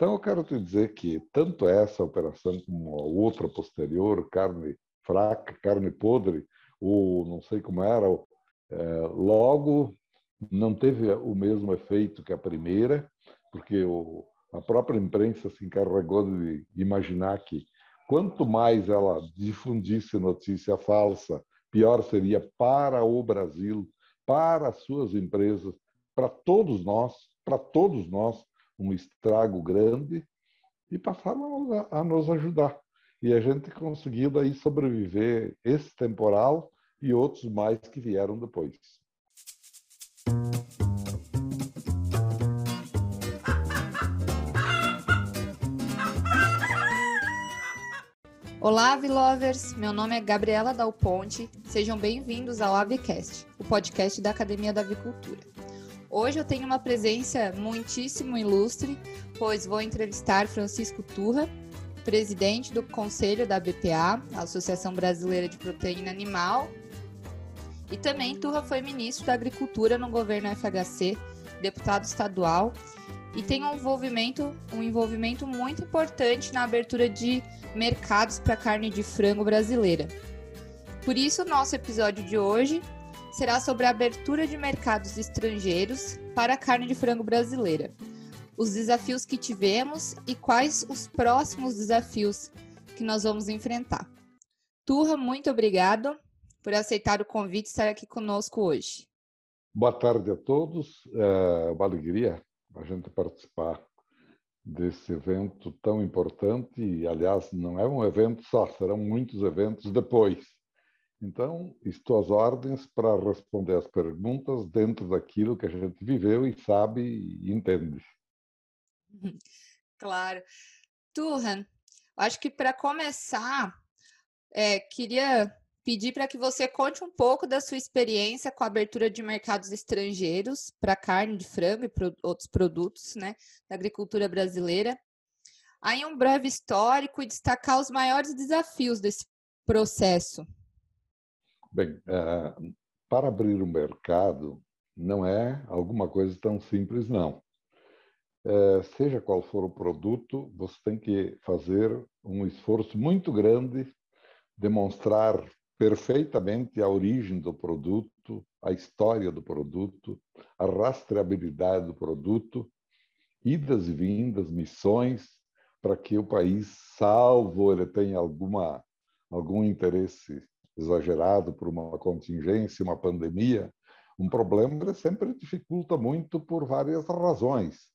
Então, eu quero te dizer que tanto essa operação como a outra posterior, carne fraca, carne podre, ou não sei como era, é, logo não teve o mesmo efeito que a primeira, porque a própria imprensa se encarregou de imaginar que quanto mais ela difundisse notícia falsa, pior seria para o Brasil, para as suas empresas, para todos nós, para todos nós, um estrago grande, e passaram a, a nos ajudar. E a gente conseguiu daí sobreviver esse temporal e outros mais que vieram depois. Olá, Avilovers! Meu nome é Gabriela Dal Ponte. Sejam bem-vindos ao Avicast, o podcast da Academia da Avicultura. Hoje eu tenho uma presença muitíssimo ilustre, pois vou entrevistar Francisco Turra, presidente do Conselho da BPA, Associação Brasileira de Proteína Animal. E também Turra foi ministro da Agricultura no governo FHC, deputado estadual e tem um envolvimento, um envolvimento muito importante na abertura de mercados para carne de frango brasileira. Por isso, nosso episódio de hoje será sobre a abertura de mercados estrangeiros para a carne de frango brasileira, os desafios que tivemos e quais os próximos desafios que nós vamos enfrentar. Turra, muito obrigado por aceitar o convite e estar aqui conosco hoje. Boa tarde a todos. É uma alegria a gente participar desse evento tão importante. E, aliás, não é um evento só, serão muitos eventos depois. Então, estou às ordens para responder as perguntas dentro daquilo que a gente viveu e sabe e entende. Claro. Turhan, acho que para começar, é, queria pedir para que você conte um pouco da sua experiência com a abertura de mercados estrangeiros para carne de frango e pro, outros produtos né, da agricultura brasileira. Aí um breve histórico e destacar os maiores desafios desse processo. Bem, é, para abrir um mercado não é alguma coisa tão simples, não. É, seja qual for o produto, você tem que fazer um esforço muito grande, demonstrar perfeitamente a origem do produto, a história do produto, a rastreabilidade do produto, idas e vindas, missões, para que o país, salvo ele tenha alguma, algum interesse exagerado por uma contingência, uma pandemia, um problema sempre dificulta muito por várias razões.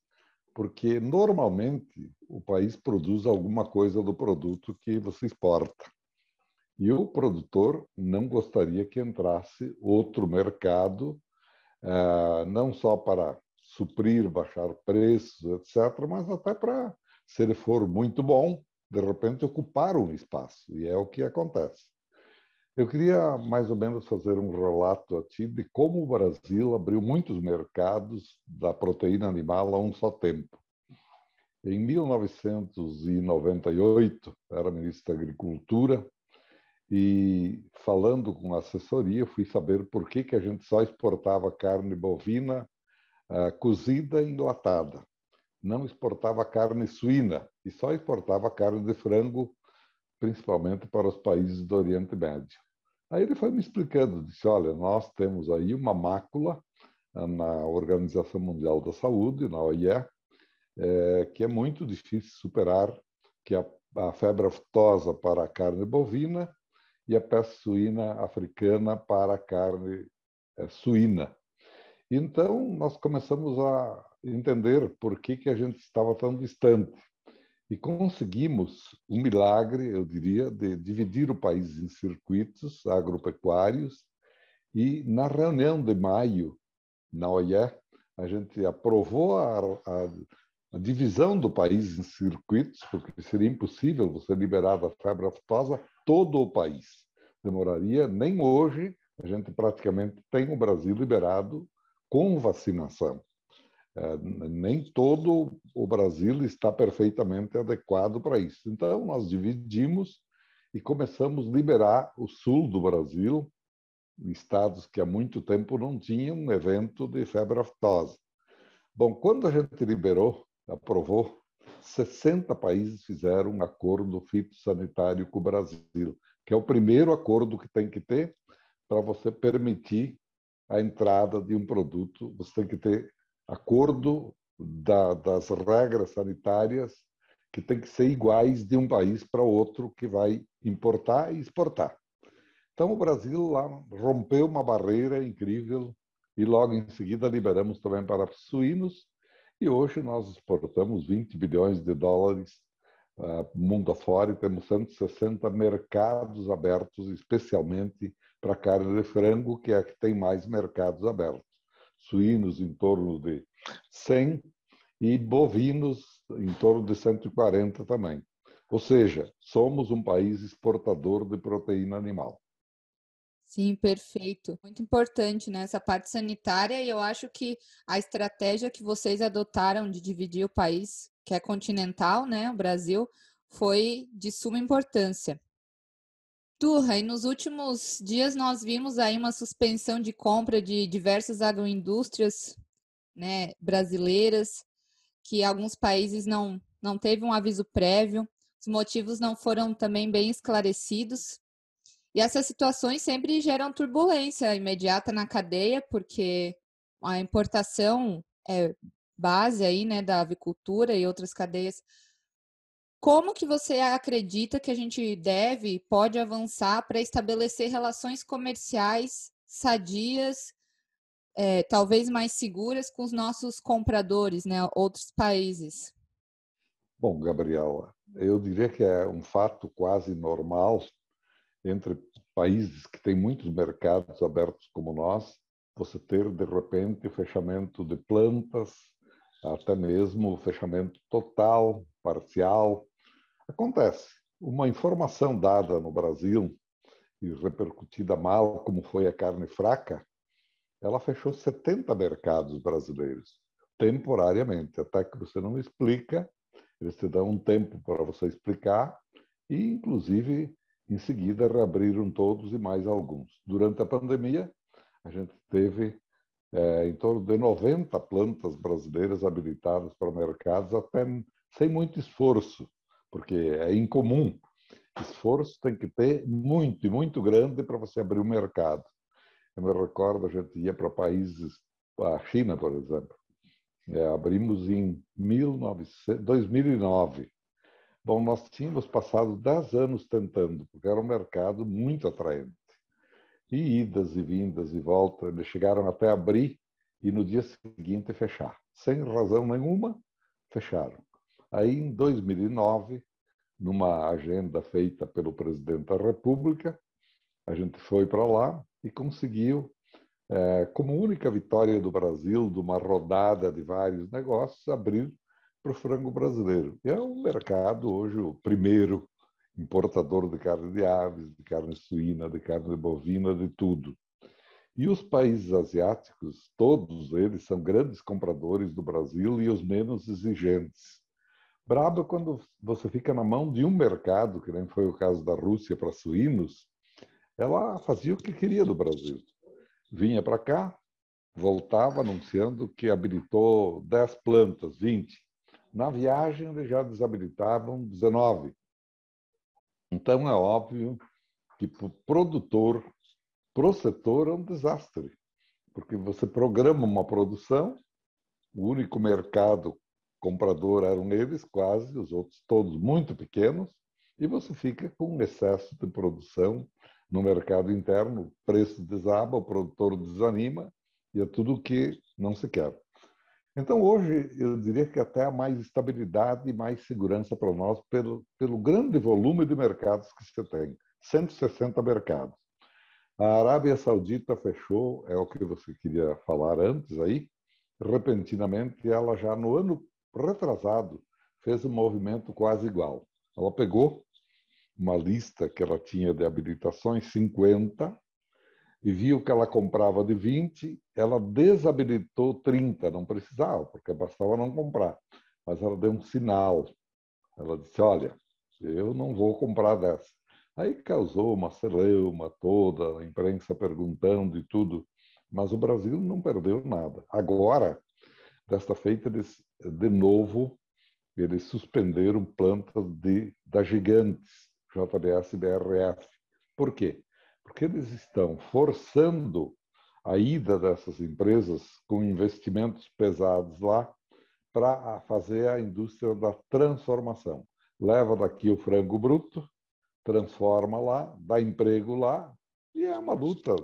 Porque, normalmente, o país produz alguma coisa do produto que você exporta. E o produtor não gostaria que entrasse outro mercado, eh, não só para suprir, baixar preços, etc., mas até para, se ele for muito bom, de repente ocupar um espaço. E é o que acontece. Eu queria mais ou menos fazer um relato a ti de como o Brasil abriu muitos mercados da proteína animal a um só tempo. Em 1998, era ministro da Agricultura, e falando com a assessoria, fui saber por que, que a gente só exportava carne bovina uh, cozida e enlatada. Não exportava carne suína e só exportava carne de frango, principalmente para os países do Oriente Médio. Aí ele foi me explicando, disse, olha, nós temos aí uma mácula uh, na Organização Mundial da Saúde, na OIE, é, que é muito difícil superar, que a, a febre aftosa para a carne bovina e a peste suína africana para a carne é, suína. Então, nós começamos a entender por que, que a gente estava tão distante. E conseguimos um milagre, eu diria, de dividir o país em circuitos agropecuários. E na reunião de maio, na OIE, a gente aprovou a, a, a divisão do país em circuitos, porque seria impossível você liberar da febre aftosa todo o país. Demoraria, nem hoje, a gente praticamente tem o Brasil liberado com vacinação. É, nem todo o Brasil está perfeitamente adequado para isso. Então, nós dividimos e começamos a liberar o sul do Brasil, estados que há muito tempo não tinham um evento de febre aftosa. Bom, quando a gente liberou, aprovou, 60 países fizeram um acordo fitossanitário com o Brasil, que é o primeiro acordo que tem que ter para você permitir a entrada de um produto. Você tem que ter acordo da, das regras sanitárias que tem que ser iguais de um país para outro que vai importar e exportar. Então o Brasil lá rompeu uma barreira incrível e logo em seguida liberamos também para suínos e hoje nós exportamos 20 bilhões de dólares uh, mundo afora e temos 160 mercados abertos, especialmente para carne de frango, que é a que tem mais mercados abertos. Suínos em torno de 100 e bovinos em torno de 140 também. Ou seja, somos um país exportador de proteína animal. Sim, perfeito. Muito importante né, parte sanitária e eu acho que a estratégia que vocês adotaram de dividir o país, que é continental, né, o Brasil, foi de suma importância. Turra, e nos últimos dias nós vimos aí uma suspensão de compra de diversas agroindústrias né, brasileiras, que alguns países não, não teve um aviso prévio, os motivos não foram também bem esclarecidos. E essas situações sempre geram turbulência imediata na cadeia, porque a importação é base aí, né, da avicultura e outras cadeias. Como que você acredita que a gente deve, pode avançar para estabelecer relações comerciais sadias, é, talvez mais seguras com os nossos compradores, né, outros países? Bom, Gabriela, eu diria que é um fato quase normal entre países que têm muitos mercados abertos como nós, você ter, de repente, o fechamento de plantas, até mesmo o fechamento total, parcial. Acontece. Uma informação dada no Brasil e repercutida mal, como foi a carne fraca, ela fechou 70 mercados brasileiros, temporariamente, até que você não explica, eles te dão um tempo para você explicar, e inclusive em seguida, reabriram todos e mais alguns. Durante a pandemia, a gente teve é, em torno de 90 plantas brasileiras habilitadas para mercados, até sem muito esforço, porque é incomum. Esforço tem que ter muito e muito grande para você abrir o um mercado. Eu me recordo, a gente ia para países, a China, por exemplo. É, abrimos em 1900, 2009. Bom, nós tínhamos passado 10 anos tentando, porque era um mercado muito atraente. E idas e vindas e voltas, eles chegaram até abrir e no dia seguinte fechar. Sem razão nenhuma, fecharam. Aí, em 2009, numa agenda feita pelo presidente da República, a gente foi para lá e conseguiu, é, como única vitória do Brasil, de uma rodada de vários negócios, abrir para o frango brasileiro. E é um mercado hoje o primeiro importador de carne de aves, de carne suína, de carne bovina, de tudo. E os países asiáticos, todos eles são grandes compradores do Brasil e os menos exigentes. Brabo é quando você fica na mão de um mercado, que nem foi o caso da Rússia para suínos, ela fazia o que queria do Brasil. Vinha para cá, voltava anunciando que habilitou 10 plantas, 20. Na viagem, eles já desabilitavam 19. Então, é óbvio que para o produtor, para o setor, é um desastre, porque você programa uma produção, o único mercado comprador eram eles, quase, os outros todos muito pequenos, e você fica com um excesso de produção no mercado interno, o preço desaba, o produtor desanima, e é tudo o que não se quer. Então, hoje, eu diria que até há mais estabilidade e mais segurança para nós pelo, pelo grande volume de mercados que você tem 160 mercados. A Arábia Saudita fechou, é o que você queria falar antes aí, repentinamente, ela já no ano retrasado fez um movimento quase igual. Ela pegou uma lista que ela tinha de habilitações, 50, e viu que ela comprava de 20, ela desabilitou 30, não precisava, porque bastava não comprar. Mas ela deu um sinal. Ela disse: Olha, eu não vou comprar dessa. Aí causou uma celeuma toda, a imprensa perguntando e tudo. Mas o Brasil não perdeu nada. Agora, desta feita, eles de novo eles suspenderam plantas de, da Gigantes, JBS e BRF. Por quê? Porque eles estão forçando a ida dessas empresas com investimentos pesados lá para fazer a indústria da transformação. Leva daqui o frango bruto, transforma lá, dá emprego lá, e é uma luta,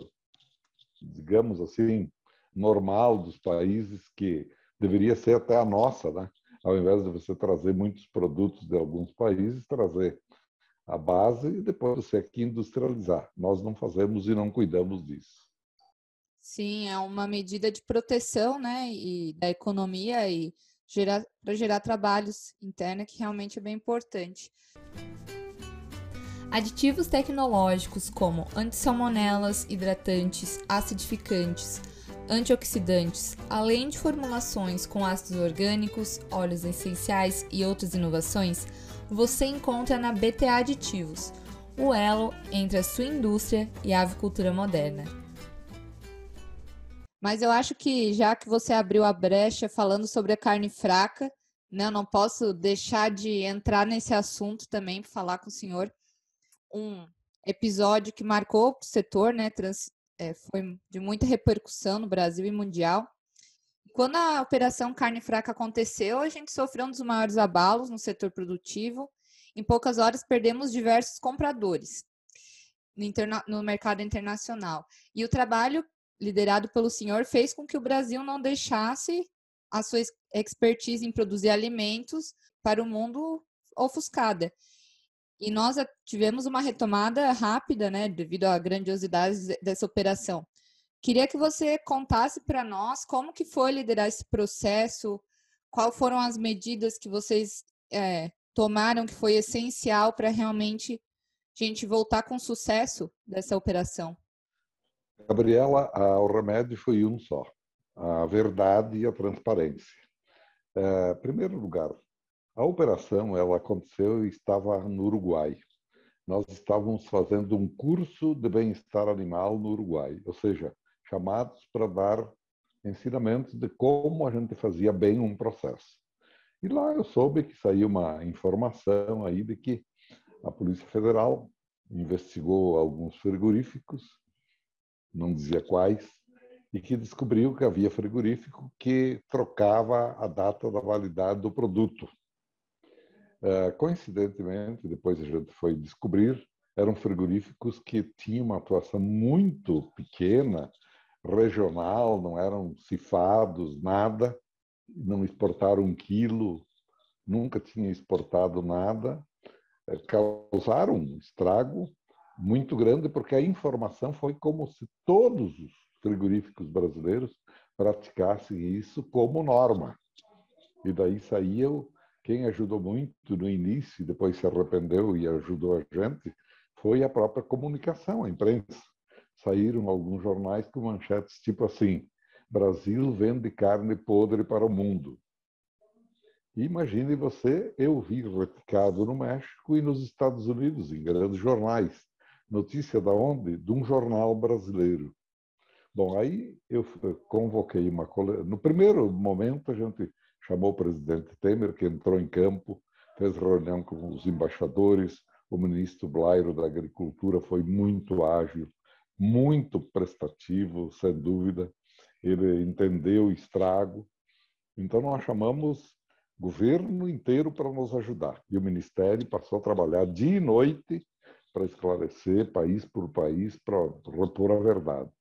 digamos assim, normal dos países que deveria ser até a nossa, né? Ao invés de você trazer muitos produtos de alguns países, trazer a base e depois você aqui industrializar. Nós não fazemos e não cuidamos disso. Sim, é uma medida de proteção, né, e da economia e gerar para gerar trabalhos internos que realmente é bem importante. Aditivos tecnológicos como antissalmonelas, hidratantes, acidificantes, antioxidantes, além de formulações com ácidos orgânicos, óleos essenciais e outras inovações, você encontra na BTA Aditivos, o elo entre a sua indústria e a avicultura moderna. Mas eu acho que já que você abriu a brecha falando sobre a carne fraca, né, eu não posso deixar de entrar nesse assunto também para falar com o senhor. Um episódio que marcou o setor, né, trans, é, foi de muita repercussão no Brasil e mundial. Quando a operação carne fraca aconteceu, a gente sofreu um dos maiores abalos no setor produtivo. Em poucas horas, perdemos diversos compradores no, interna no mercado internacional. E o trabalho liderado pelo senhor fez com que o Brasil não deixasse a sua expertise em produzir alimentos para o mundo ofuscada. E nós tivemos uma retomada rápida, né, devido à grandiosidade dessa operação. Queria que você contasse para nós como que foi liderar esse processo, quais foram as medidas que vocês é, tomaram que foi essencial para realmente a gente voltar com sucesso dessa operação. Gabriela, o remédio foi um só: a verdade e a transparência. É, primeiro lugar, a operação ela aconteceu e estava no Uruguai. Nós estávamos fazendo um curso de bem-estar animal no Uruguai, ou seja, chamados para dar ensinamentos de como a gente fazia bem um processo. E lá eu soube que saiu uma informação aí de que a Polícia Federal investigou alguns frigoríficos, não dizia quais, e que descobriu que havia frigorífico que trocava a data da validade do produto. Uh, coincidentemente, depois a gente foi descobrir, eram frigoríficos que tinham uma atuação muito pequena, regional, não eram cifados, nada, não exportaram um quilo, nunca tinham exportado nada, uh, causaram um estrago muito grande, porque a informação foi como se todos os frigoríficos brasileiros praticassem isso como norma. E daí o quem ajudou muito no início, depois se arrependeu e ajudou a gente, foi a própria comunicação, a imprensa. Saíram alguns jornais com manchetes tipo assim: Brasil vende carne podre para o mundo. Imagine você, eu vi replicado no México e nos Estados Unidos, em grandes jornais. Notícia da onde? De um jornal brasileiro. Bom, aí eu convoquei uma colega. No primeiro momento, a gente chamou o presidente Temer, que entrou em campo, fez reunião com os embaixadores, o ministro Blairo da Agricultura foi muito ágil, muito prestativo, sem dúvida. Ele entendeu o estrago. Então, nós chamamos o governo inteiro para nos ajudar. E o Ministério passou a trabalhar dia e noite para esclarecer, país por país, para repor a verdade.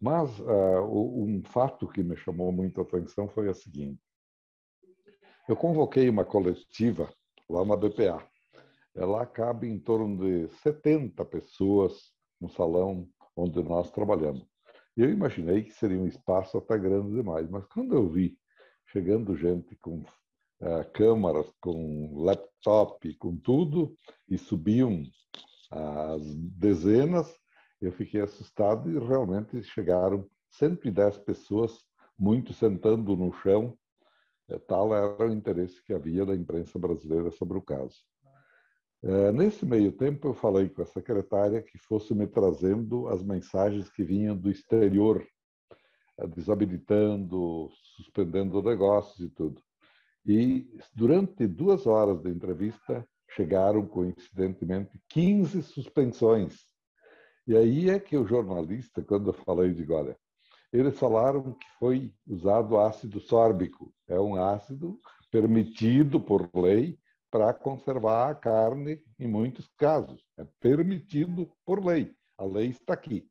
Mas uh, um fato que me chamou muito a atenção foi a seguinte: eu convoquei uma coletiva lá na BPA. Ela cabe em torno de 70 pessoas no salão onde nós trabalhamos. Eu imaginei que seria um espaço até grande demais, mas quando eu vi chegando gente com uh, câmaras, com laptop, com tudo, e subiam as dezenas, eu fiquei assustado e realmente chegaram 110 pessoas, muito sentando no chão, tal era o interesse que havia da imprensa brasileira sobre o caso. É, nesse meio tempo, eu falei com a secretária que fosse me trazendo as mensagens que vinham do exterior, é, desabilitando, suspendendo negócios e tudo. E durante duas horas de entrevista, chegaram, coincidentemente, 15 suspensões. E aí é que o jornalista, quando eu falei de olha, eles falaram que foi usado ácido sórbico. É um ácido permitido por lei para conservar a carne em muitos casos. É permitido por lei. A lei está aqui.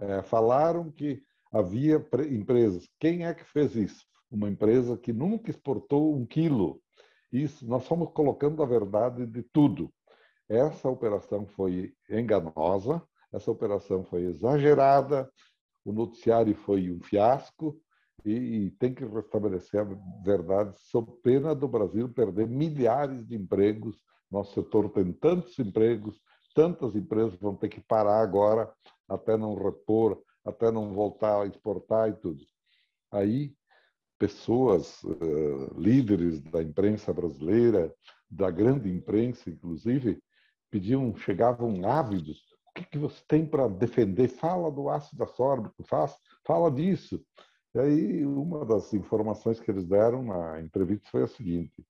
É, falaram que havia empresas. Quem é que fez isso? Uma empresa que nunca exportou um quilo isso, nós fomos colocando a verdade de tudo. Essa operação foi enganosa, essa operação foi exagerada, o noticiário foi um fiasco e, e tem que restabelecer a verdade sob pena do Brasil perder milhares de empregos. Nosso setor tem tantos empregos, tantas empresas vão ter que parar agora até não repor, até não voltar a exportar e tudo. Aí pessoas, uh, líderes da imprensa brasileira, da grande imprensa, inclusive, pediam, chegavam ávidos. Que, que você tem para defender? Fala do ácido ascórbico, faz, fala disso. E aí, uma das informações que eles deram na entrevista foi a seguinte: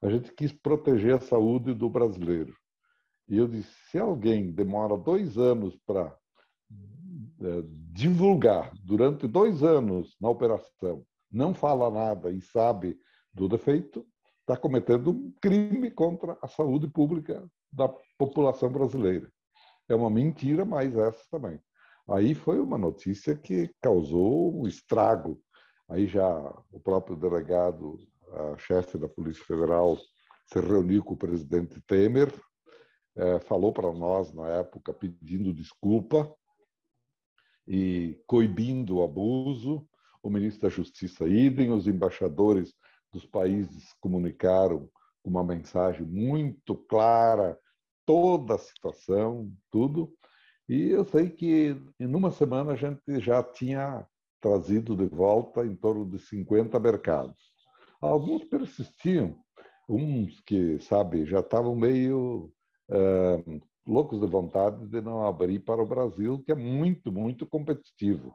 a gente quis proteger a saúde do brasileiro. E eu disse: se alguém demora dois anos para é, divulgar, durante dois anos na operação, não fala nada e sabe do defeito, está cometendo um crime contra a saúde pública da população brasileira. É uma mentira, mas essa também. Aí foi uma notícia que causou um estrago. Aí já o próprio delegado, a chefe da Polícia Federal, se reuniu com o presidente Temer, é, falou para nós na época pedindo desculpa e coibindo o abuso, o ministro da Justiça idem, os embaixadores dos países comunicaram uma mensagem muito clara, toda a situação, tudo. E eu sei que em uma semana a gente já tinha trazido de volta em torno de 50 mercados. Alguns persistiam, uns que, sabe, já estavam meio loucos de vontade de não abrir para o Brasil, que é muito, muito competitivo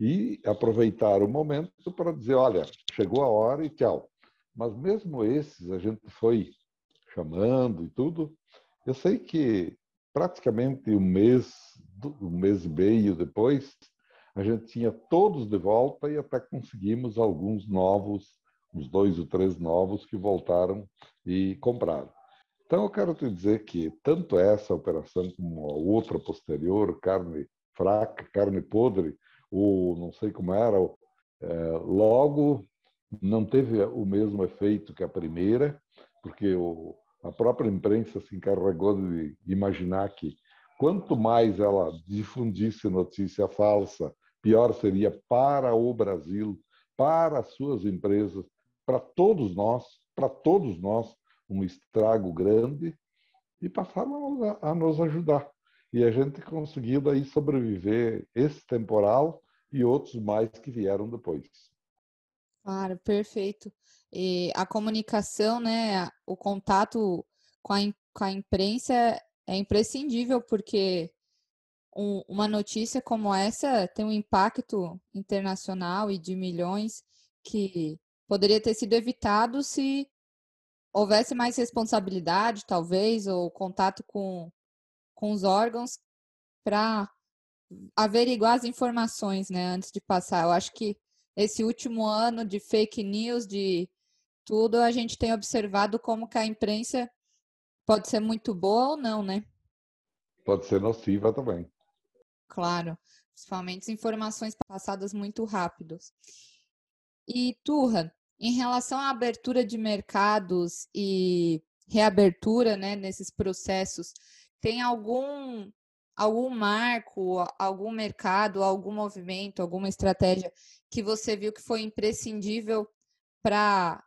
e aproveitar o momento para dizer, olha, chegou a hora e tchau. Mas mesmo esses a gente foi chamando e tudo. Eu sei que praticamente um mês, um mês e meio depois, a gente tinha todos de volta e até conseguimos alguns novos, uns dois ou três novos que voltaram e compraram. Então eu quero te dizer que tanto essa operação como a outra posterior, carne fraca, carne podre, o não sei como era, é, logo não teve o mesmo efeito que a primeira, porque o, a própria imprensa se encarregou de imaginar que quanto mais ela difundisse notícia falsa, pior seria para o Brasil, para as suas empresas, para todos nós, para todos nós, um estrago grande, e passaram a, a nos ajudar. E a gente conseguiu daí sobreviver esse temporal e outros mais que vieram depois. Claro, perfeito. E a comunicação, né, o contato com a, com a imprensa é imprescindível, porque um, uma notícia como essa tem um impacto internacional e de milhões que poderia ter sido evitado se houvesse mais responsabilidade, talvez, ou contato com, com os órgãos para averiguar as informações, né, antes de passar. Eu acho que esse último ano de fake news, de tudo, a gente tem observado como que a imprensa pode ser muito boa ou não, né? Pode ser nociva também. Claro, principalmente informações passadas muito rápidos. E Turra, em relação à abertura de mercados e reabertura, né, nesses processos, tem algum algum marco, algum mercado, algum movimento, alguma estratégia que você viu que foi imprescindível para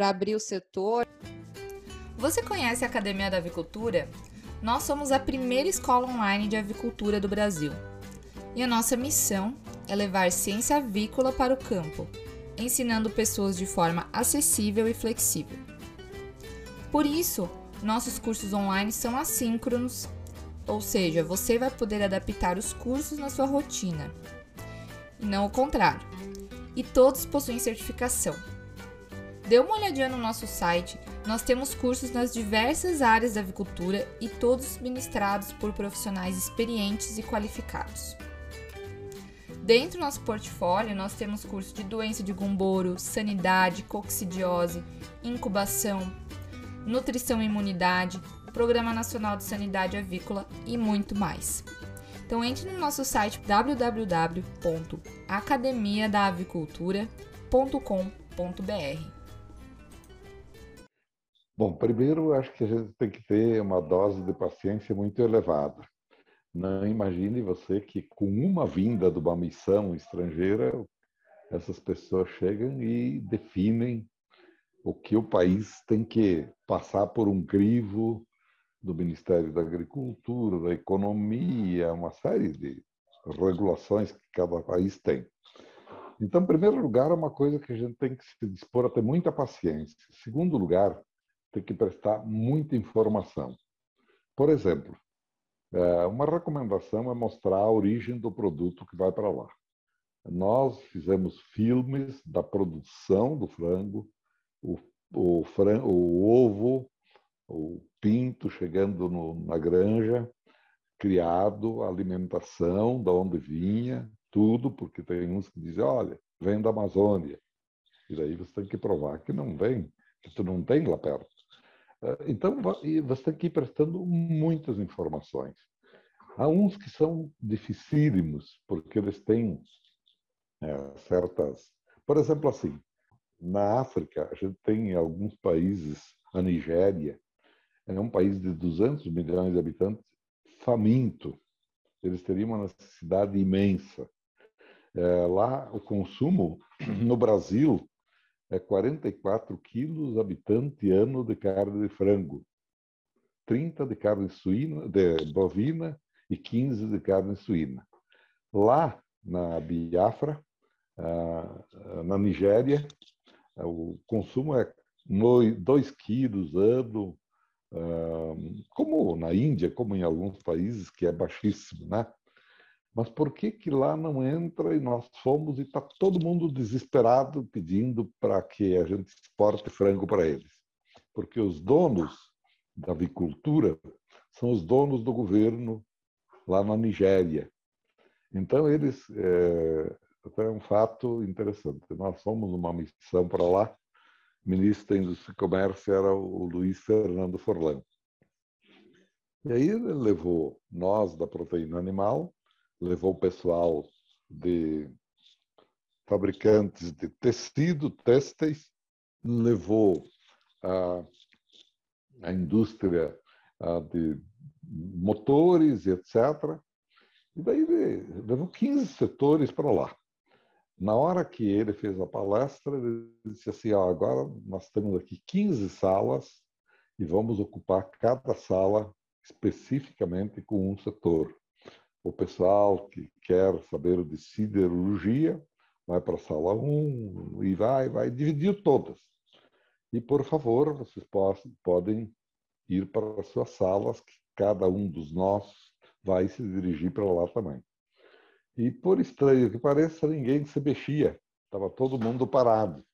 abrir o setor? Você conhece a Academia da Avicultura? Nós somos a primeira escola online de avicultura do Brasil. E a nossa missão é levar ciência avícola para o campo, ensinando pessoas de forma acessível e flexível. Por isso, nossos cursos online são assíncronos ou seja, você vai poder adaptar os cursos na sua rotina, e não o contrário. E todos possuem certificação. Dê uma olhadinha no nosso site, nós temos cursos nas diversas áreas da avicultura e todos ministrados por profissionais experientes e qualificados. Dentro do nosso portfólio, nós temos curso de doença de gumboro, sanidade, coccidiose, incubação, nutrição e imunidade, Programa Nacional de Sanidade Avícola e muito mais. Então entre no nosso site www.academiadaavicultura.com.br. Bom, primeiro acho que a gente tem que ter uma dose de paciência muito elevada. Não imagine você que com uma vinda de uma missão estrangeira, essas pessoas chegam e definem o que o país tem que passar por um crivo do Ministério da Agricultura, da Economia, uma série de regulações que cada país tem. Então, em primeiro lugar, é uma coisa que a gente tem que se dispor a ter muita paciência. Em segundo lugar, tem que prestar muita informação. Por exemplo, é, uma recomendação é mostrar a origem do produto que vai para lá. Nós fizemos filmes da produção do frango, o, o, frango, o ovo, o pinto chegando no, na granja, criado, a alimentação, de onde vinha, tudo, porque tem uns que dizem, olha, vem da Amazônia. E daí você tem que provar que não vem, que tu não tem lá perto. É, então, você tem que ir prestando muitas informações. Há uns que são dificílimos, porque eles têm é, certas. Por exemplo, assim, na África, a gente tem em alguns países, a Nigéria, é um país de 200 milhões de habitantes, faminto. Eles teriam uma necessidade imensa. É, lá, o consumo no Brasil é 44 quilos habitante ano de carne de frango, 30 de carne suína, de bovina e 15 de carne suína. Lá na Biafra, ah, na Nigéria, o consumo é 2 quilos ano, ah, como na Índia, como em alguns países, que é baixíssimo, né? Mas por que que lá não entra e nós fomos e está todo mundo desesperado pedindo para que a gente exporte frango para eles? Porque os donos da avicultura são os donos do governo lá na Nigéria. Então eles é, é um fato interessante. Nós fomos numa missão para lá. O ministro da Indústria e Comércio era o Luiz Fernando Forlan. E aí ele levou nós da proteína animal levou o pessoal de fabricantes de tecido, têxteis, levou a, a indústria a, de motores e etc. E daí levou 15 setores para lá. Na hora que ele fez a palestra, ele disse assim: ó, agora nós temos aqui 15 salas e vamos ocupar cada sala especificamente com um setor. O pessoal que quer saber de siderurgia vai para a sala 1 e vai, vai dividir todas. E, por favor, vocês podem ir para as suas salas, que cada um dos nossos vai se dirigir para lá também. E, por estranho que pareça, ninguém se mexia, estava todo mundo parado.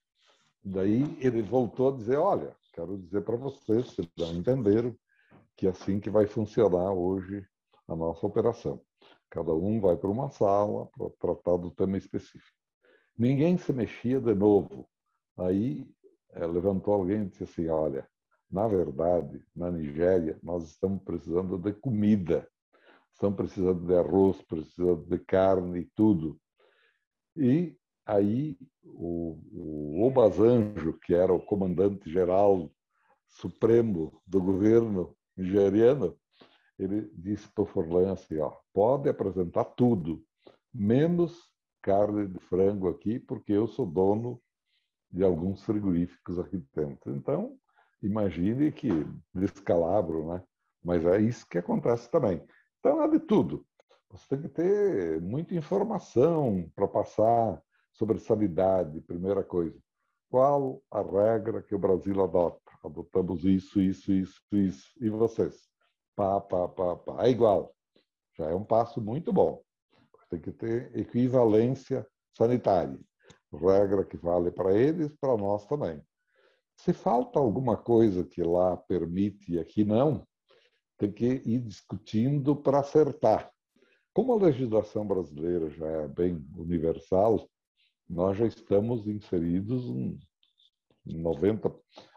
Daí ele voltou a dizer: Olha, quero dizer para vocês, vocês já entenderam, que é assim que vai funcionar hoje a nossa operação. Cada um vai para uma sala para tratar do tema específico. Ninguém se mexia de novo. Aí é, levantou alguém e disse assim: Olha, na verdade, na Nigéria, nós estamos precisando de comida. Estamos precisando de arroz, precisando de carne e tudo. E aí o, o que era o comandante geral supremo do governo nigeriano, ele disse para o Forlan assim, ó, pode apresentar tudo, menos carne de frango aqui, porque eu sou dono de alguns frigoríficos aqui dentro. Então, imagine que descalabro, né? Mas é isso que acontece também. Então, é de tudo. Você tem que ter muita informação para passar sobre sanidade, primeira coisa. Qual a regra que o Brasil adota? Adotamos isso, isso, isso, isso. E vocês? Pá, pá, pá, pá. É igual. Já é um passo muito bom. Tem que ter equivalência sanitária. Regra que vale para eles, para nós também. Se falta alguma coisa que lá permite e aqui não, tem que ir discutindo para acertar. Como a legislação brasileira já é bem universal, nós já estamos inseridos em 90,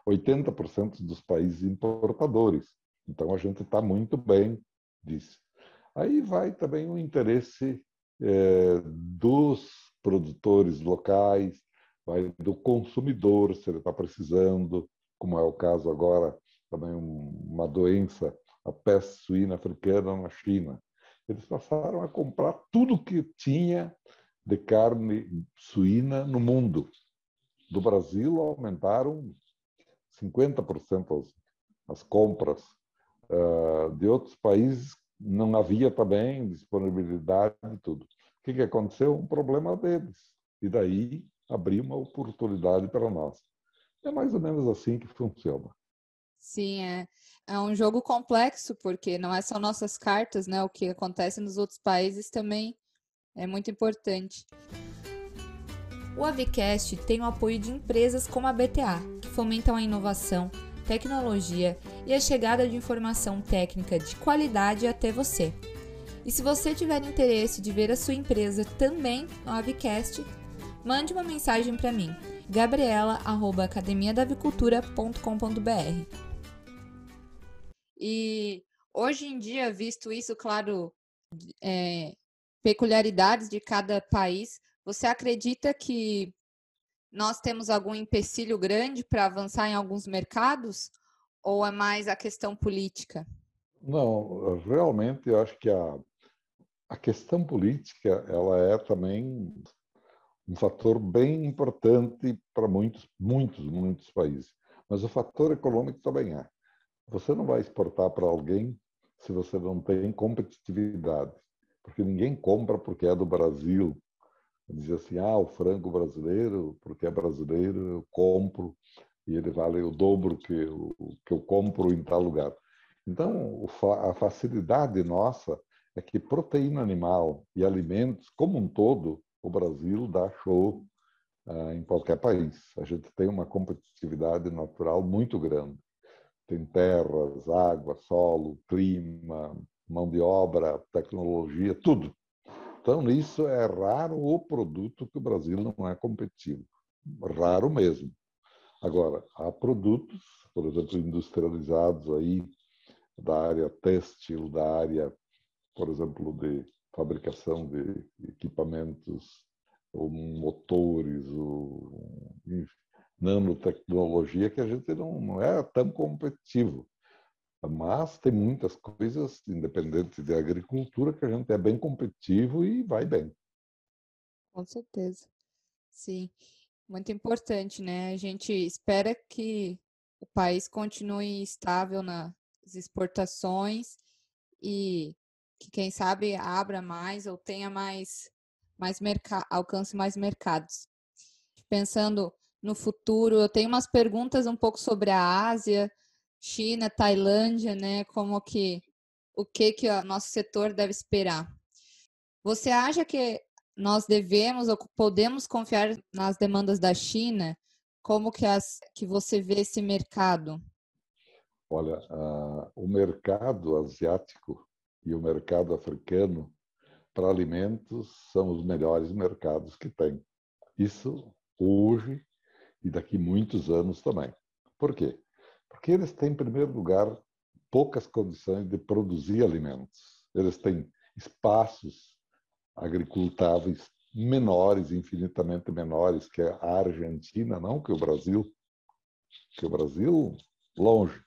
80% dos países importadores. Então a gente está muito bem disso. Aí vai também o interesse é, dos produtores locais, vai do consumidor, se ele está precisando, como é o caso agora, também uma doença, a peste suína africana na China. Eles passaram a comprar tudo que tinha de carne suína no mundo. Do Brasil aumentaram 50% as, as compras. Uh, de outros países não havia também disponibilidade de tudo. O que, que aconteceu? Um problema deles. E daí abriu uma oportunidade para nós. É mais ou menos assim que funciona. Sim, é, é um jogo complexo, porque não é só nossas cartas, né? O que acontece nos outros países também é muito importante. O Avicast tem o apoio de empresas como a BTA, que fomentam a inovação, tecnologia e a chegada de informação técnica de qualidade até você. E se você tiver interesse de ver a sua empresa também no Avicast, mande uma mensagem para mim, gabriela@academiadavicultura.com.br. E hoje em dia, visto isso, claro, é, peculiaridades de cada país, você acredita que nós temos algum empecilho grande para avançar em alguns mercados? Ou é mais a questão política? Não, realmente eu acho que a, a questão política ela é também um fator bem importante para muitos, muitos, muitos países. Mas o fator econômico também é. Você não vai exportar para alguém se você não tem competitividade porque ninguém compra porque é do Brasil. Diz assim, ah, o frango brasileiro, porque é brasileiro, eu compro e ele vale o dobro que eu, que eu compro em tal lugar. Então, a facilidade nossa é que proteína animal e alimentos, como um todo, o Brasil dá show uh, em qualquer país. A gente tem uma competitividade natural muito grande. Tem terras, água, solo, clima, mão de obra, tecnologia, tudo. Então, nisso é raro o produto que o Brasil não é competitivo. Raro mesmo. Agora, há produtos, por exemplo, industrializados aí da área têxtil, da área, por exemplo, de fabricação de equipamentos, ou motores, ou nanotecnologia, que a gente não, não é tão competitivo. Mas tem muitas coisas, independente da agricultura, que a gente é bem competitivo e vai bem. Com certeza. Sim, muito importante, né? A gente espera que o país continue estável nas exportações e que, quem sabe, abra mais ou tenha mais, mais mercado, alcance mais mercados. Pensando no futuro, eu tenho umas perguntas um pouco sobre a Ásia, China, Tailândia, né? Como que o que que o nosso setor deve esperar? Você acha que nós devemos ou podemos confiar nas demandas da China? Como que as que você vê esse mercado? Olha, uh, o mercado asiático e o mercado africano para alimentos são os melhores mercados que tem. Isso hoje e daqui muitos anos também. Por quê? Porque eles têm, em primeiro lugar, poucas condições de produzir alimentos. Eles têm espaços agricultáveis menores, infinitamente menores que a Argentina, não que o Brasil, que o Brasil longe.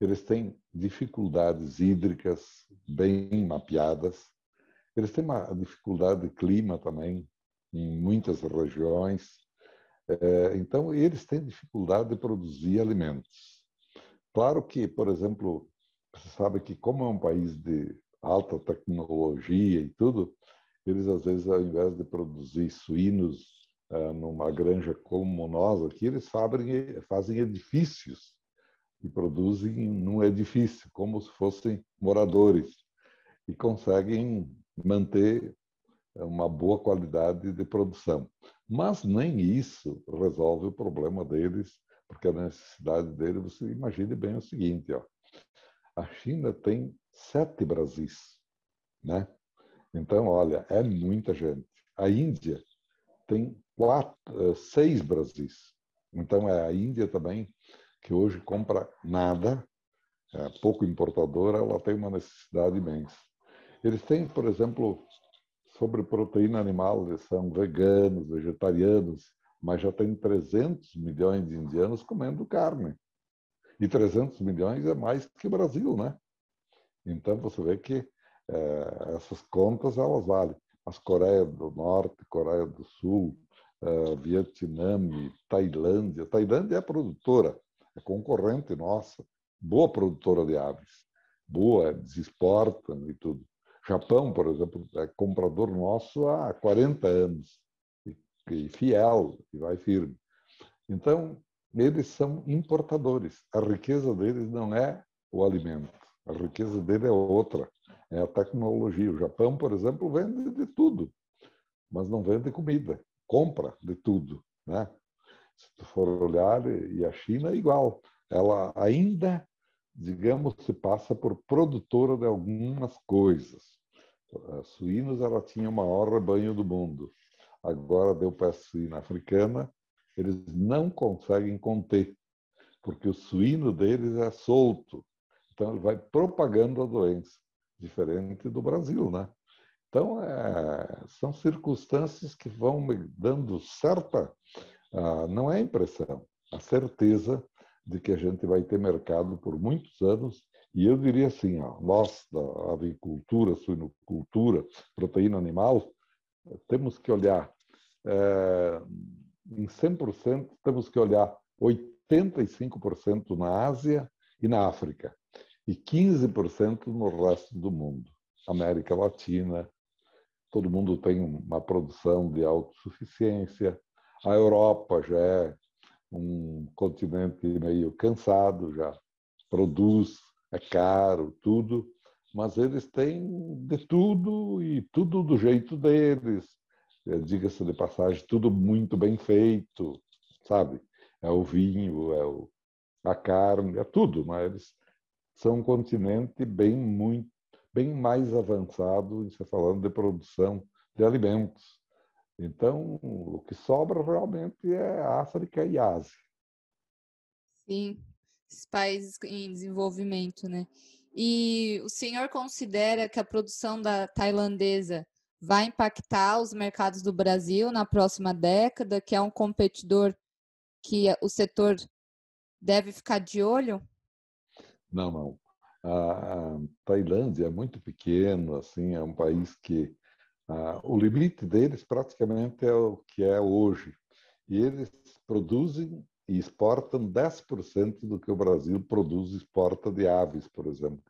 Eles têm dificuldades hídricas bem mapeadas. Eles têm uma dificuldade de clima também em muitas regiões. É, então, eles têm dificuldade de produzir alimentos. Claro que, por exemplo, você sabe que como é um país de alta tecnologia e tudo, eles às vezes ao invés de produzir suínos uh, numa granja como nós aqui, eles fazem, fazem edifícios e produzem num edifício como se fossem moradores e conseguem manter uma boa qualidade de produção. Mas nem isso resolve o problema deles porque a necessidade dele, você imagine bem o seguinte, ó, a China tem sete Brasis, né? Então, olha, é muita gente. A Índia tem quatro, eh, seis Brasis. Então, é a Índia também, que hoje compra nada, é pouco importadora, ela tem uma necessidade imensa. Eles têm, por exemplo, sobre proteína animal, eles são veganos, vegetarianos, mas já tem 300 milhões de indianos comendo carne. E 300 milhões é mais que o Brasil, né? Então você vê que é, essas contas elas valem. Mas Coreia do Norte, Coreia do Sul, é, Vietnã, Tailândia. Tailândia é produtora, é concorrente nossa, boa produtora de aves, boa, eles exportam e tudo. Japão, por exemplo, é comprador nosso há 40 anos e fiel, e vai firme. Então, eles são importadores. A riqueza deles não é o alimento, a riqueza dele é outra, é a tecnologia. O Japão, por exemplo, vende de tudo, mas não vende comida, compra de tudo, né? Se tu for olhar, e a China é igual. Ela ainda, digamos, se passa por produtora de algumas coisas. Suínos, ela tinha o maior rebanho do mundo agora deu peste suína africana, eles não conseguem conter, porque o suíno deles é solto. Então, ele vai propagando a doença, diferente do Brasil, né? Então, é, são circunstâncias que vão me dando certa, ah, não é impressão, a certeza de que a gente vai ter mercado por muitos anos. E eu diria assim, ó, nós da avicultura, suinocultura, proteína animal, temos que olhar é, em 100%, temos que olhar 85% na Ásia e na África e 15% no resto do mundo. América Latina, todo mundo tem uma produção de autossuficiência. A Europa já é um continente meio cansado, já produz, é caro, tudo mas eles têm de tudo e tudo do jeito deles. É, diga-se de passagem, tudo muito bem feito, sabe? É o vinho, é o, a carne, é tudo, mas eles são um continente bem muito bem mais avançado, você falando de produção de alimentos. Então, o que sobra realmente é África e Ásia. Sim, esses países em desenvolvimento, né? E o senhor considera que a produção da tailandesa vai impactar os mercados do Brasil na próxima década, que é um competidor que o setor deve ficar de olho? Não, não. A Tailândia é muito pequeno, assim, é um país que o limite deles praticamente é o que é hoje. E eles produzem e exportam 10% do que o Brasil produz e exporta de aves, por exemplo.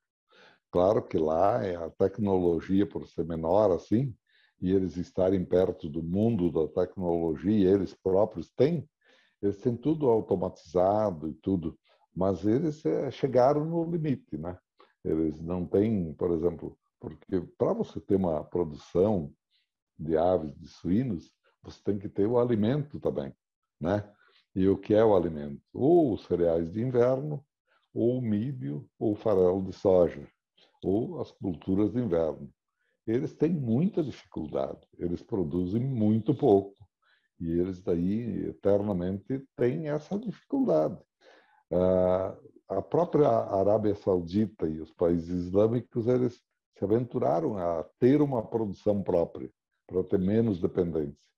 Claro que lá é a tecnologia, por ser menor assim, e eles estarem perto do mundo da tecnologia, eles próprios têm, eles têm tudo automatizado e tudo, mas eles é, chegaram no limite, né? Eles não têm, por exemplo, porque para você ter uma produção de aves, de suínos, você tem que ter o alimento também, né? E o que é o alimento? Ou os cereais de inverno, ou o milho, ou o farelo de soja, ou as culturas de inverno. Eles têm muita dificuldade, eles produzem muito pouco, e eles daí eternamente têm essa dificuldade. Ah, a própria Arábia Saudita e os países islâmicos, eles se aventuraram a ter uma produção própria, para ter menos dependência.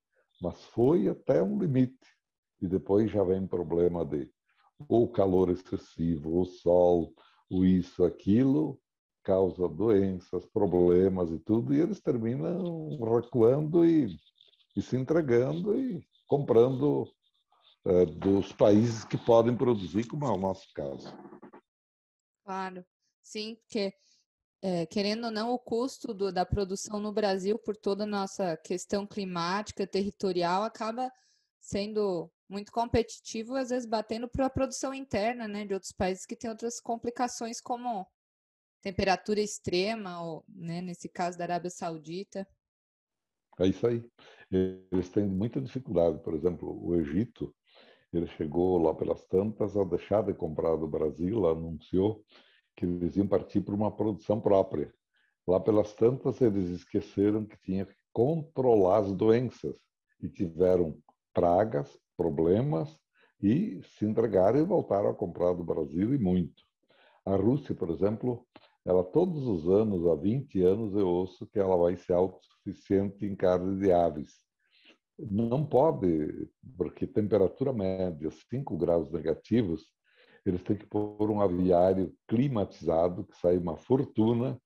Mas foi até um limite e depois já vem problema de ou calor excessivo, o sol, o isso, aquilo, causa doenças, problemas e tudo, e eles terminam recuando e, e se entregando e comprando é, dos países que podem produzir, como é o nosso caso. Claro, sim, porque é, querendo ou não, o custo do, da produção no Brasil, por toda a nossa questão climática, territorial, acaba sendo muito competitivo, às vezes batendo para a produção interna, né, de outros países que têm outras complicações como temperatura extrema, ou, né, nesse caso da Arábia Saudita. É isso aí. Eles têm muita dificuldade. Por exemplo, o Egito, ele chegou lá pelas tantas a deixar de comprar do Brasil, anunciou que eles iam partir para uma produção própria. Lá pelas tantas, eles esqueceram que tinha que controlar as doenças e tiveram pragas, problemas e se entregaram e voltaram a comprar do Brasil e muito. A Rússia, por exemplo, ela todos os anos, há 20 anos, eu ouço que ela vai ser autossuficiente em carne de aves. Não pode, porque temperatura média, 5 graus negativos, eles têm que pôr um aviário climatizado, que sai uma fortuna,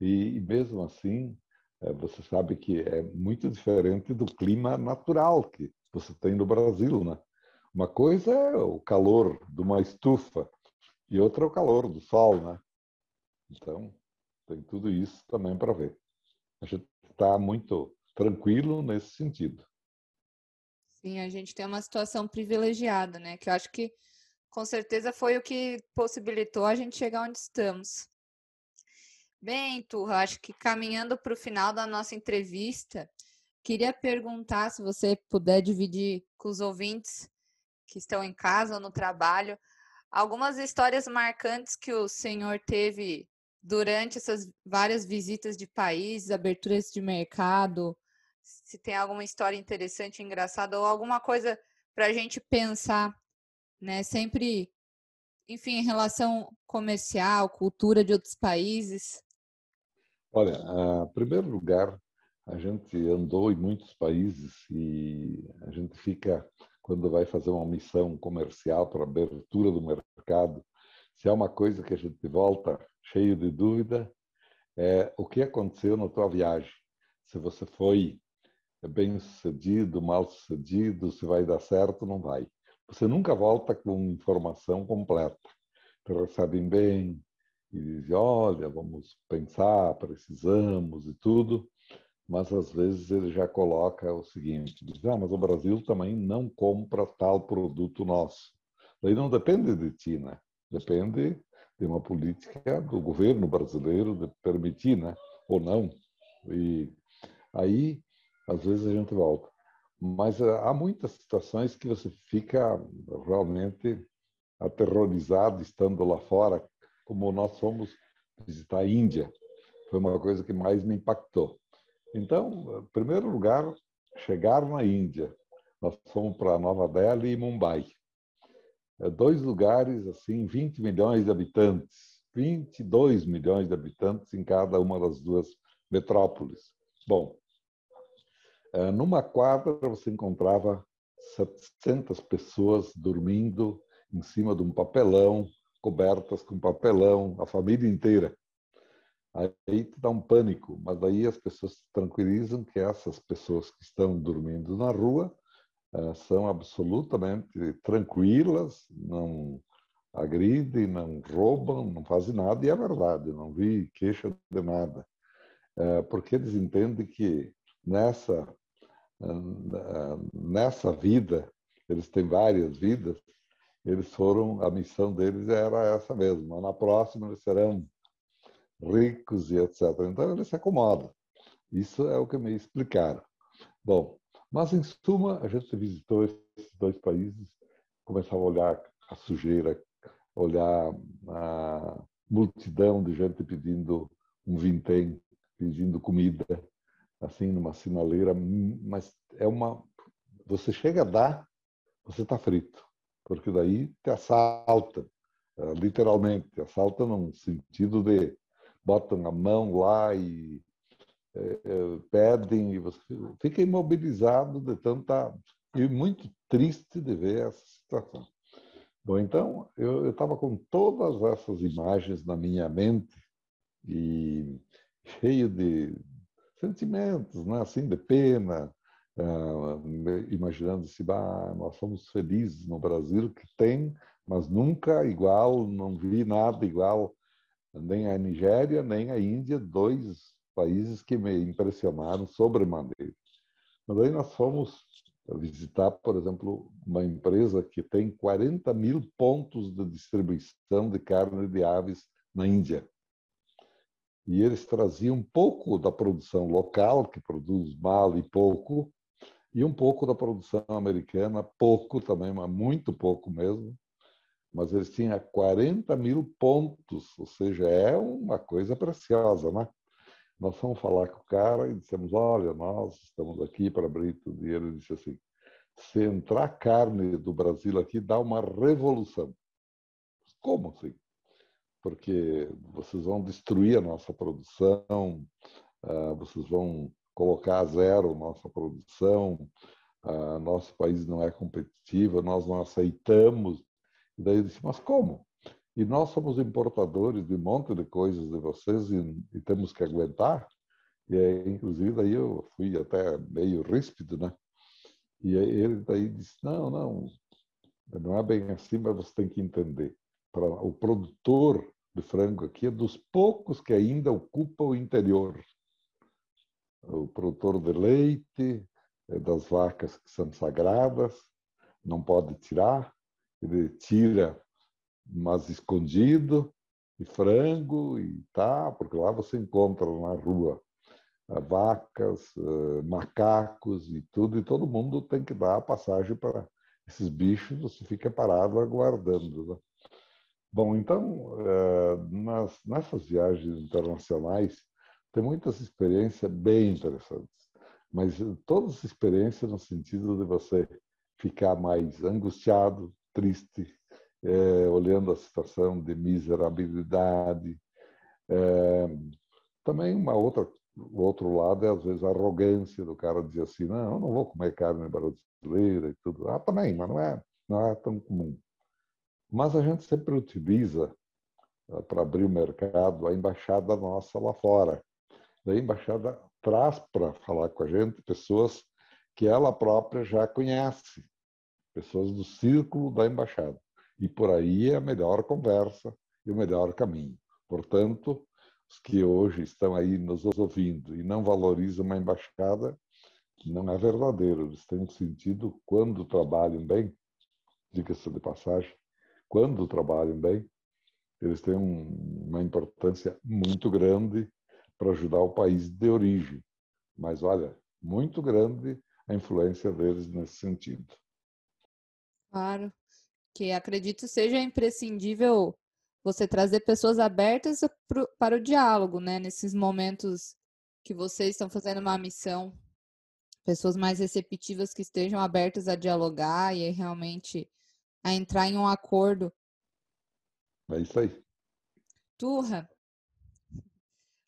e, mesmo assim, eh, você sabe que é muito diferente do clima natural que você tem no Brasil, né? Uma coisa é o calor de uma estufa e outra é o calor do sol, né? Então, tem tudo isso também para ver. A gente está muito tranquilo nesse sentido. Sim, a gente tem uma situação privilegiada, né? Que eu acho que com certeza foi o que possibilitou a gente chegar onde estamos. Bem, Turra, acho que caminhando para o final da nossa entrevista, queria perguntar se você puder dividir com os ouvintes que estão em casa ou no trabalho algumas histórias marcantes que o senhor teve durante essas várias visitas de países, aberturas de mercado, se tem alguma história interessante, engraçada ou alguma coisa para a gente pensar, né? Sempre, enfim, em relação comercial, cultura de outros países. Olha, em primeiro lugar, a gente andou em muitos países e a gente fica quando vai fazer uma missão comercial para abertura do mercado, se é uma coisa que a gente volta cheio de dúvida, é o que aconteceu na tua viagem. Se você foi bem sucedido, mal sucedido, se vai dar certo, não vai. Você nunca volta com informação completa. Te recebem bem e dizem, olha, vamos pensar, precisamos e tudo, mas às vezes ele já coloca o seguinte, diz, ah, mas o Brasil também não compra tal produto nosso. Daí não depende de ti, né? Depende de uma política do governo brasileiro de permitir, né? Ou não. E aí, às vezes a gente volta. Mas eh, há muitas situações que você fica realmente aterrorizado estando lá fora, como nós fomos visitar a Índia. Foi uma coisa que mais me impactou. Então, em primeiro lugar, chegar na Índia. Nós fomos para Nova Delhi e Mumbai. É dois lugares, assim, 20 milhões de habitantes, 22 milhões de habitantes em cada uma das duas metrópoles. Bom, é, numa quadra você encontrava 700 pessoas dormindo em cima de um papelão, cobertas com papelão, a família inteira. Aí te dá um pânico, mas aí as pessoas se tranquilizam que essas pessoas que estão dormindo na rua uh, são absolutamente tranquilas, não agridem, não roubam, não fazem nada, e é verdade, não vi queixa de nada. Uh, porque eles entendem que nessa, uh, nessa vida, eles têm várias vidas, eles foram, a missão deles era essa mesmo, mas na próxima eles serão ricos e etc. Então ele se acomoda. Isso é o que me explicaram. Bom, mas em suma, a gente visitou esses dois países, começava a olhar a sujeira, olhar a multidão de gente pedindo um vintém, pedindo comida, assim, numa sinaleira, mas é uma. Você chega a dar, você está frito, porque daí te assalta, literalmente, assalta num sentido de botam a mão lá e é, é, pedem, e você fica imobilizado de tanta. e muito triste de ver essa situação. Bom, então, eu estava com todas essas imagens na minha mente e cheio de sentimentos, né? assim, de pena, uh, imaginando se bah, nós somos felizes no Brasil, que tem, mas nunca igual, não vi nada igual nem a Nigéria, nem a Índia, dois países que me impressionaram sobremaneira. Mas aí nós fomos visitar, por exemplo, uma empresa que tem 40 mil pontos de distribuição de carne de aves na Índia. E eles traziam um pouco da produção local, que produz mal e pouco, e um pouco da produção americana, pouco também, mas muito pouco mesmo. Mas eles tinham 40 mil pontos, ou seja, é uma coisa preciosa, né? Nós fomos falar com o cara e dissemos: Olha, nós estamos aqui para abrir tudo. E ele disse assim: Se entrar carne do Brasil aqui, dá uma revolução. Como assim? Porque vocês vão destruir a nossa produção, ah, vocês vão colocar a zero nossa produção, uh, nosso país não é competitivo, nós não aceitamos. Daí eu disse, mas como? E nós somos importadores de um monte de coisas de vocês e, e temos que aguentar. E aí, inclusive, aí eu fui até meio ríspido, né? E aí ele daí disse, não, não, não é bem assim, mas você tem que entender. O produtor de frango aqui é dos poucos que ainda ocupa o interior o produtor de leite, é das vacas que são sagradas, não pode tirar, ele tira, mas escondido, e frango, e tá, porque lá você encontra na rua eh, vacas, eh, macacos e tudo, e todo mundo tem que dar a passagem para esses bichos, você fica parado aguardando. Né? Bom, então, eh, nas, nessas viagens internacionais, tem muitas experiências bem interessantes, mas todas as experiências no sentido de você ficar mais angustiado, triste, é, olhando a situação de miserabilidade. É, também uma outra, o outro lado é às vezes a arrogância do cara dizer assim, não, eu não vou comer carne brasileira e tudo. Ah, também, mas não é, não é tão comum. Mas a gente sempre utiliza eh, para abrir o mercado a embaixada nossa lá fora da embaixada traz para falar com a gente pessoas que ela própria já conhece, pessoas do círculo da embaixada. E por aí é a melhor conversa e o melhor caminho. Portanto, os que hoje estão aí nos ouvindo e não valorizam uma embaixada, não é verdadeiro. Eles têm um sentido quando trabalham bem, diga-se de passagem, quando trabalham bem, eles têm um, uma importância muito grande para ajudar o país de origem. Mas, olha, muito grande a influência deles nesse sentido. Claro, que acredito seja imprescindível você trazer pessoas abertas pro, para o diálogo, né? Nesses momentos que vocês estão fazendo uma missão, pessoas mais receptivas que estejam abertas a dialogar e realmente a entrar em um acordo. É isso aí. Turra,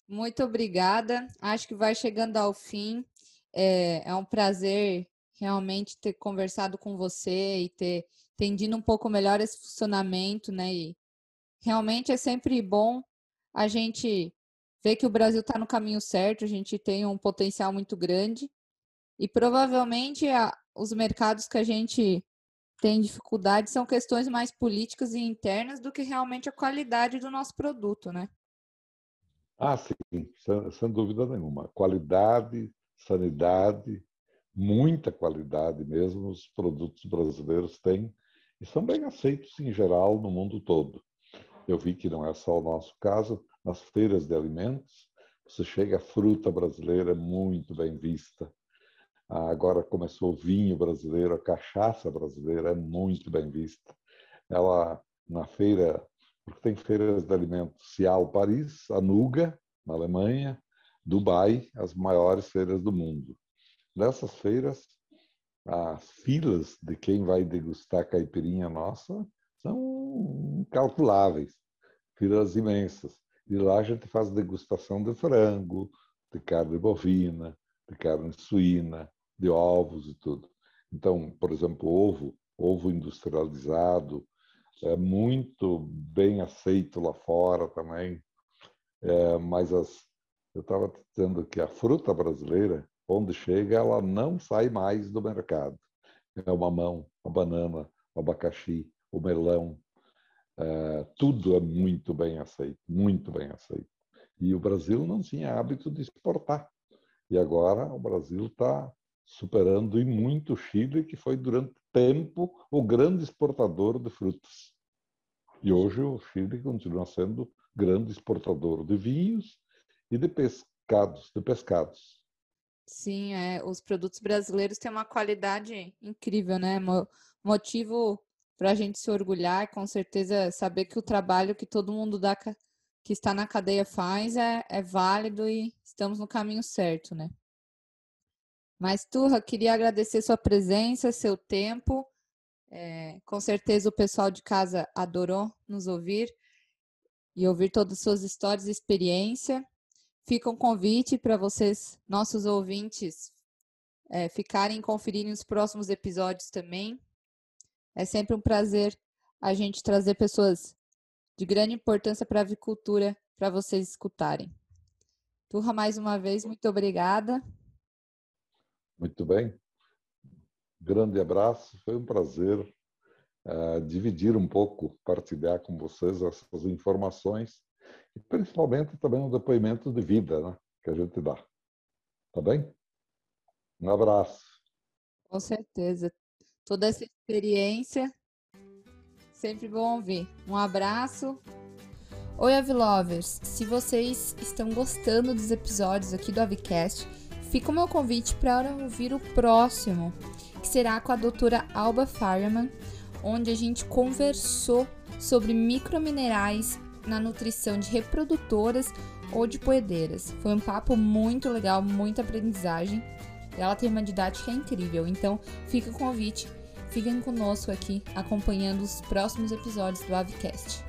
muito obrigada. Acho que vai chegando ao fim. É, é um prazer realmente ter conversado com você e ter entendido um pouco melhor esse funcionamento, né? E realmente é sempre bom a gente ver que o Brasil está no caminho certo, a gente tem um potencial muito grande e provavelmente a, os mercados que a gente tem dificuldade são questões mais políticas e internas do que realmente a qualidade do nosso produto, né? Ah, sim, sem, sem dúvida nenhuma. Qualidade, sanidade, muita qualidade mesmo, os produtos brasileiros têm e são bem aceitos em geral no mundo todo. Eu vi que não é só o nosso caso, nas feiras de alimentos, você chega, a fruta brasileira é muito bem vista. Agora começou o vinho brasileiro, a cachaça brasileira é muito bem vista. Ela, na feira porque tem feiras de alimentos Cial Paris, Anuga, na Alemanha, Dubai, as maiores feiras do mundo. Nessas feiras, as filas de quem vai degustar caipirinha nossa são incalculáveis, filas imensas. E lá a gente faz degustação de frango, de carne bovina, de carne suína, de ovos e tudo. Então, por exemplo, ovo, ovo industrializado, é muito bem aceito lá fora também. É, mas as, eu estava dizendo que a fruta brasileira, onde chega, ela não sai mais do mercado. É o mamão, a banana, o abacaxi, o melão, é, tudo é muito bem aceito, muito bem aceito. E o Brasil não tinha hábito de exportar. E agora o Brasil está superando em muito o Chile, que foi durante tempo o grande exportador de frutas. E hoje o Chile continua sendo grande exportador de vinhos e de pescados, de pescados. Sim, é, os produtos brasileiros têm uma qualidade incrível, né? Mo motivo para a gente se orgulhar, com certeza saber que o trabalho que todo mundo da, que está na cadeia faz é, é válido e estamos no caminho certo, né? Mas, Turra, queria agradecer sua presença, seu tempo. É, com certeza o pessoal de casa adorou nos ouvir e ouvir todas as suas histórias e experiência. Fica um convite para vocês, nossos ouvintes, é, ficarem conferirem os próximos episódios também. É sempre um prazer a gente trazer pessoas de grande importância para a avicultura para vocês escutarem. Turra, mais uma vez, muito obrigada. Muito bem. Grande abraço, foi um prazer uh, dividir um pouco, partilhar com vocês essas informações e principalmente também um depoimento de vida né, que a gente dá. Tá bem? Um abraço. Com certeza. Toda essa experiência, sempre bom ouvir. Um abraço. Oi, Avilovers! Se vocês estão gostando dos episódios aqui do Avicast, fica o meu convite para ouvir o próximo, que será com a doutora Alba Fireman, onde a gente conversou sobre microminerais na nutrição de reprodutoras ou de poedeiras. Foi um papo muito legal, muita aprendizagem. Ela tem uma didática incrível, então fica o convite, fiquem conosco aqui acompanhando os próximos episódios do Avicast.